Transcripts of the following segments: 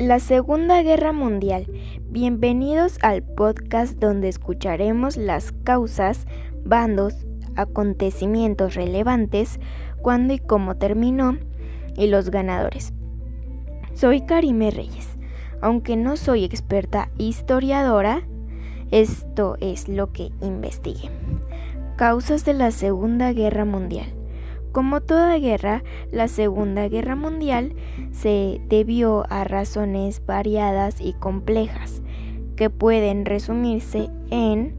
La Segunda Guerra Mundial. Bienvenidos al podcast donde escucharemos las causas, bandos, acontecimientos relevantes, cuándo y cómo terminó y los ganadores. Soy Karime Reyes. Aunque no soy experta historiadora, esto es lo que investigué. Causas de la Segunda Guerra Mundial. Como toda guerra, la Segunda Guerra Mundial se debió a razones variadas y complejas que pueden resumirse en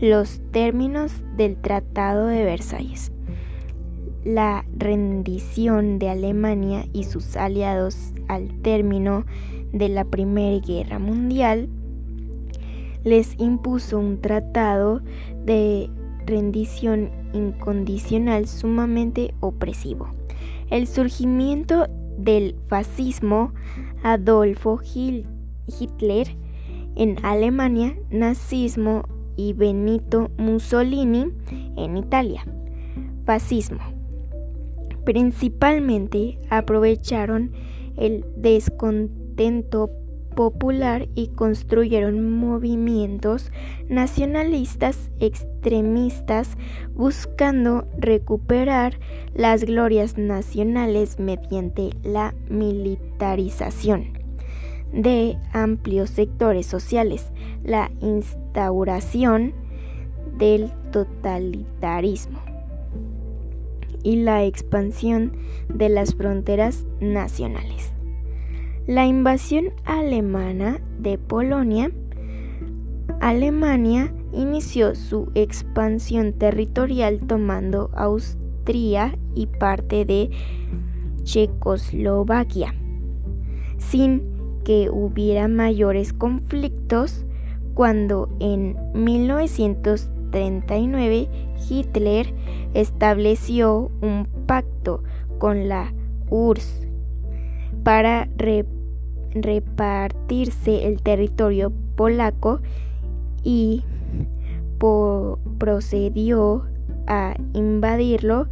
los términos del Tratado de Versalles. La rendición de Alemania y sus aliados al término de la Primera Guerra Mundial les impuso un tratado de rendición incondicional sumamente opresivo. El surgimiento del fascismo Adolfo Hitler en Alemania, nazismo y Benito Mussolini en Italia. Fascismo. Principalmente aprovecharon el descontento popular y construyeron movimientos nacionalistas extremistas buscando recuperar las glorias nacionales mediante la militarización de amplios sectores sociales, la instauración del totalitarismo y la expansión de las fronteras nacionales. La invasión alemana de Polonia, Alemania inició su expansión territorial tomando Austria y parte de Checoslovaquia, sin que hubiera mayores conflictos cuando en 1939 Hitler estableció un pacto con la URSS para repartirse el territorio polaco y procedió a invadirlo,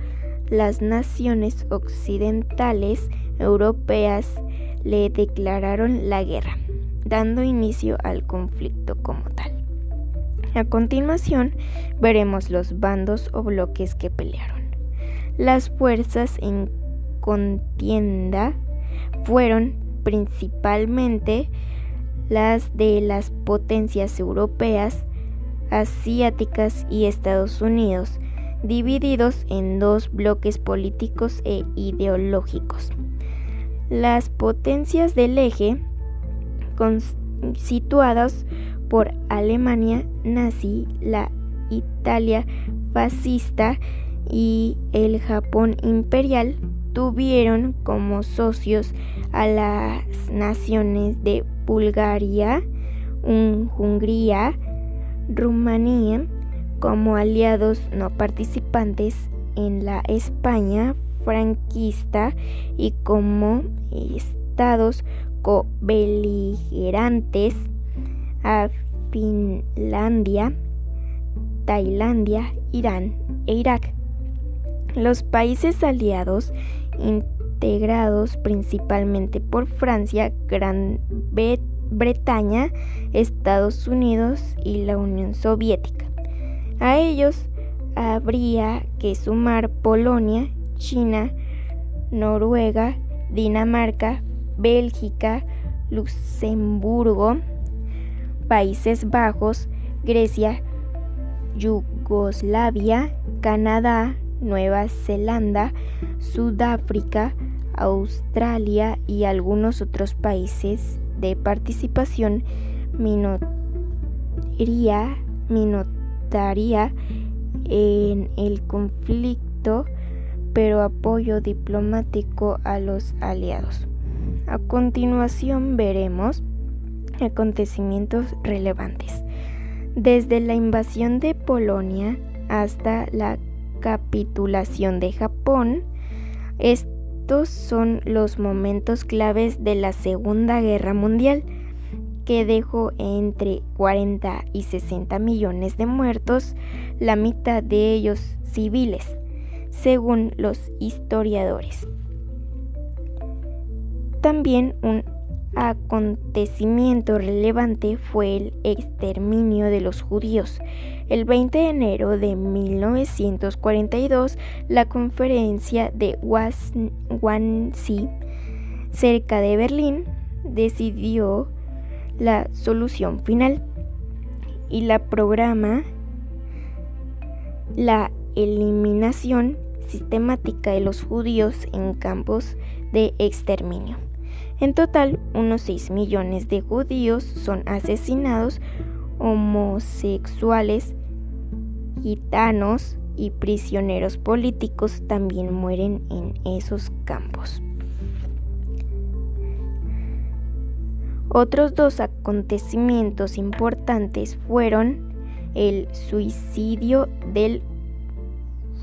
las naciones occidentales europeas le declararon la guerra, dando inicio al conflicto como tal. A continuación veremos los bandos o bloques que pelearon. Las fuerzas en contienda fueron principalmente las de las potencias europeas, asiáticas y Estados Unidos, divididos en dos bloques políticos e ideológicos. Las potencias del eje, situadas por Alemania nazi, la Italia fascista y el Japón imperial, tuvieron como socios a las naciones de Bulgaria, Hungría, Rumanía como aliados no participantes en la España franquista y como estados co-beligerantes a Finlandia, Tailandia, Irán e Irak. Los países aliados integrados principalmente por Francia, Gran Bretaña, Estados Unidos y la Unión Soviética. A ellos habría que sumar Polonia, China, Noruega, Dinamarca, Bélgica, Luxemburgo, Países Bajos, Grecia, Yugoslavia, Canadá, Nueva Zelanda, Sudáfrica, Australia y algunos otros países de participación minoría, minotaria en el conflicto, pero apoyo diplomático a los aliados. A continuación veremos acontecimientos relevantes. Desde la invasión de Polonia hasta la capitulación de Japón. Estos son los momentos claves de la Segunda Guerra Mundial, que dejó entre 40 y 60 millones de muertos, la mitad de ellos civiles, según los historiadores. También un acontecimiento relevante fue el exterminio de los judíos. El 20 de enero de 1942, la conferencia de Wannsee, cerca de Berlín, decidió la solución final y la programa la eliminación sistemática de los judíos en campos de exterminio. En total, unos 6 millones de judíos son asesinados, homosexuales, gitanos y prisioneros políticos también mueren en esos campos. Otros dos acontecimientos importantes fueron el suicidio del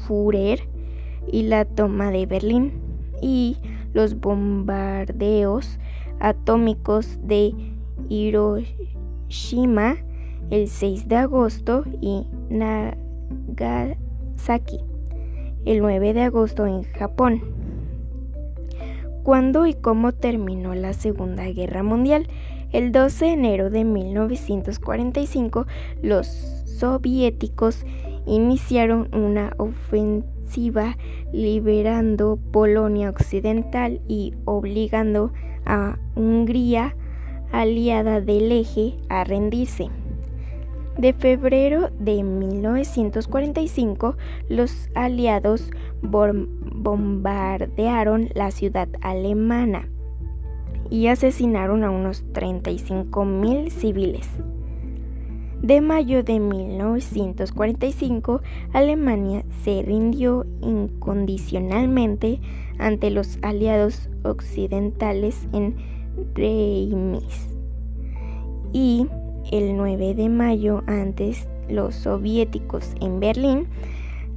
Führer y la toma de Berlín y los bombardeos atómicos de Hiroshima el 6 de agosto y Nagasaki el 9 de agosto en Japón. ¿Cuándo y cómo terminó la Segunda Guerra Mundial? El 12 de enero de 1945 los soviéticos iniciaron una ofensiva liberando Polonia Occidental y obligando a Hungría, aliada del eje, a rendirse. De febrero de 1945, los aliados bombardearon la ciudad alemana y asesinaron a unos 35.000 civiles. De mayo de 1945, Alemania se rindió incondicionalmente ante los aliados occidentales en Reims. Y el 9 de mayo, antes los soviéticos en Berlín,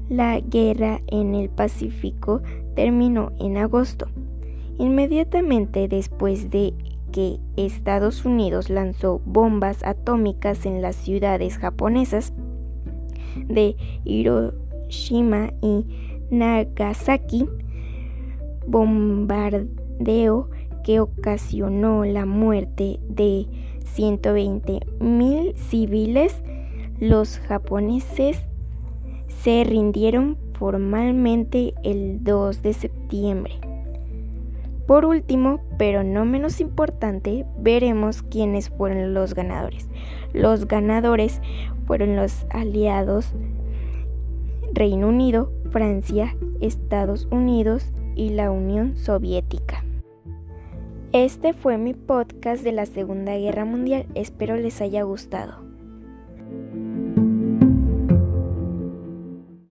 la guerra en el Pacífico terminó en agosto. Inmediatamente después de que Estados Unidos lanzó bombas atómicas en las ciudades japonesas de Hiroshima y Nagasaki, bombardeo que ocasionó la muerte de 120 mil civiles, los japoneses se rindieron formalmente el 2 de septiembre. Por último, pero no menos importante, veremos quiénes fueron los ganadores. Los ganadores fueron los aliados Reino Unido, Francia, Estados Unidos y la Unión Soviética. Este fue mi podcast de la Segunda Guerra Mundial, espero les haya gustado.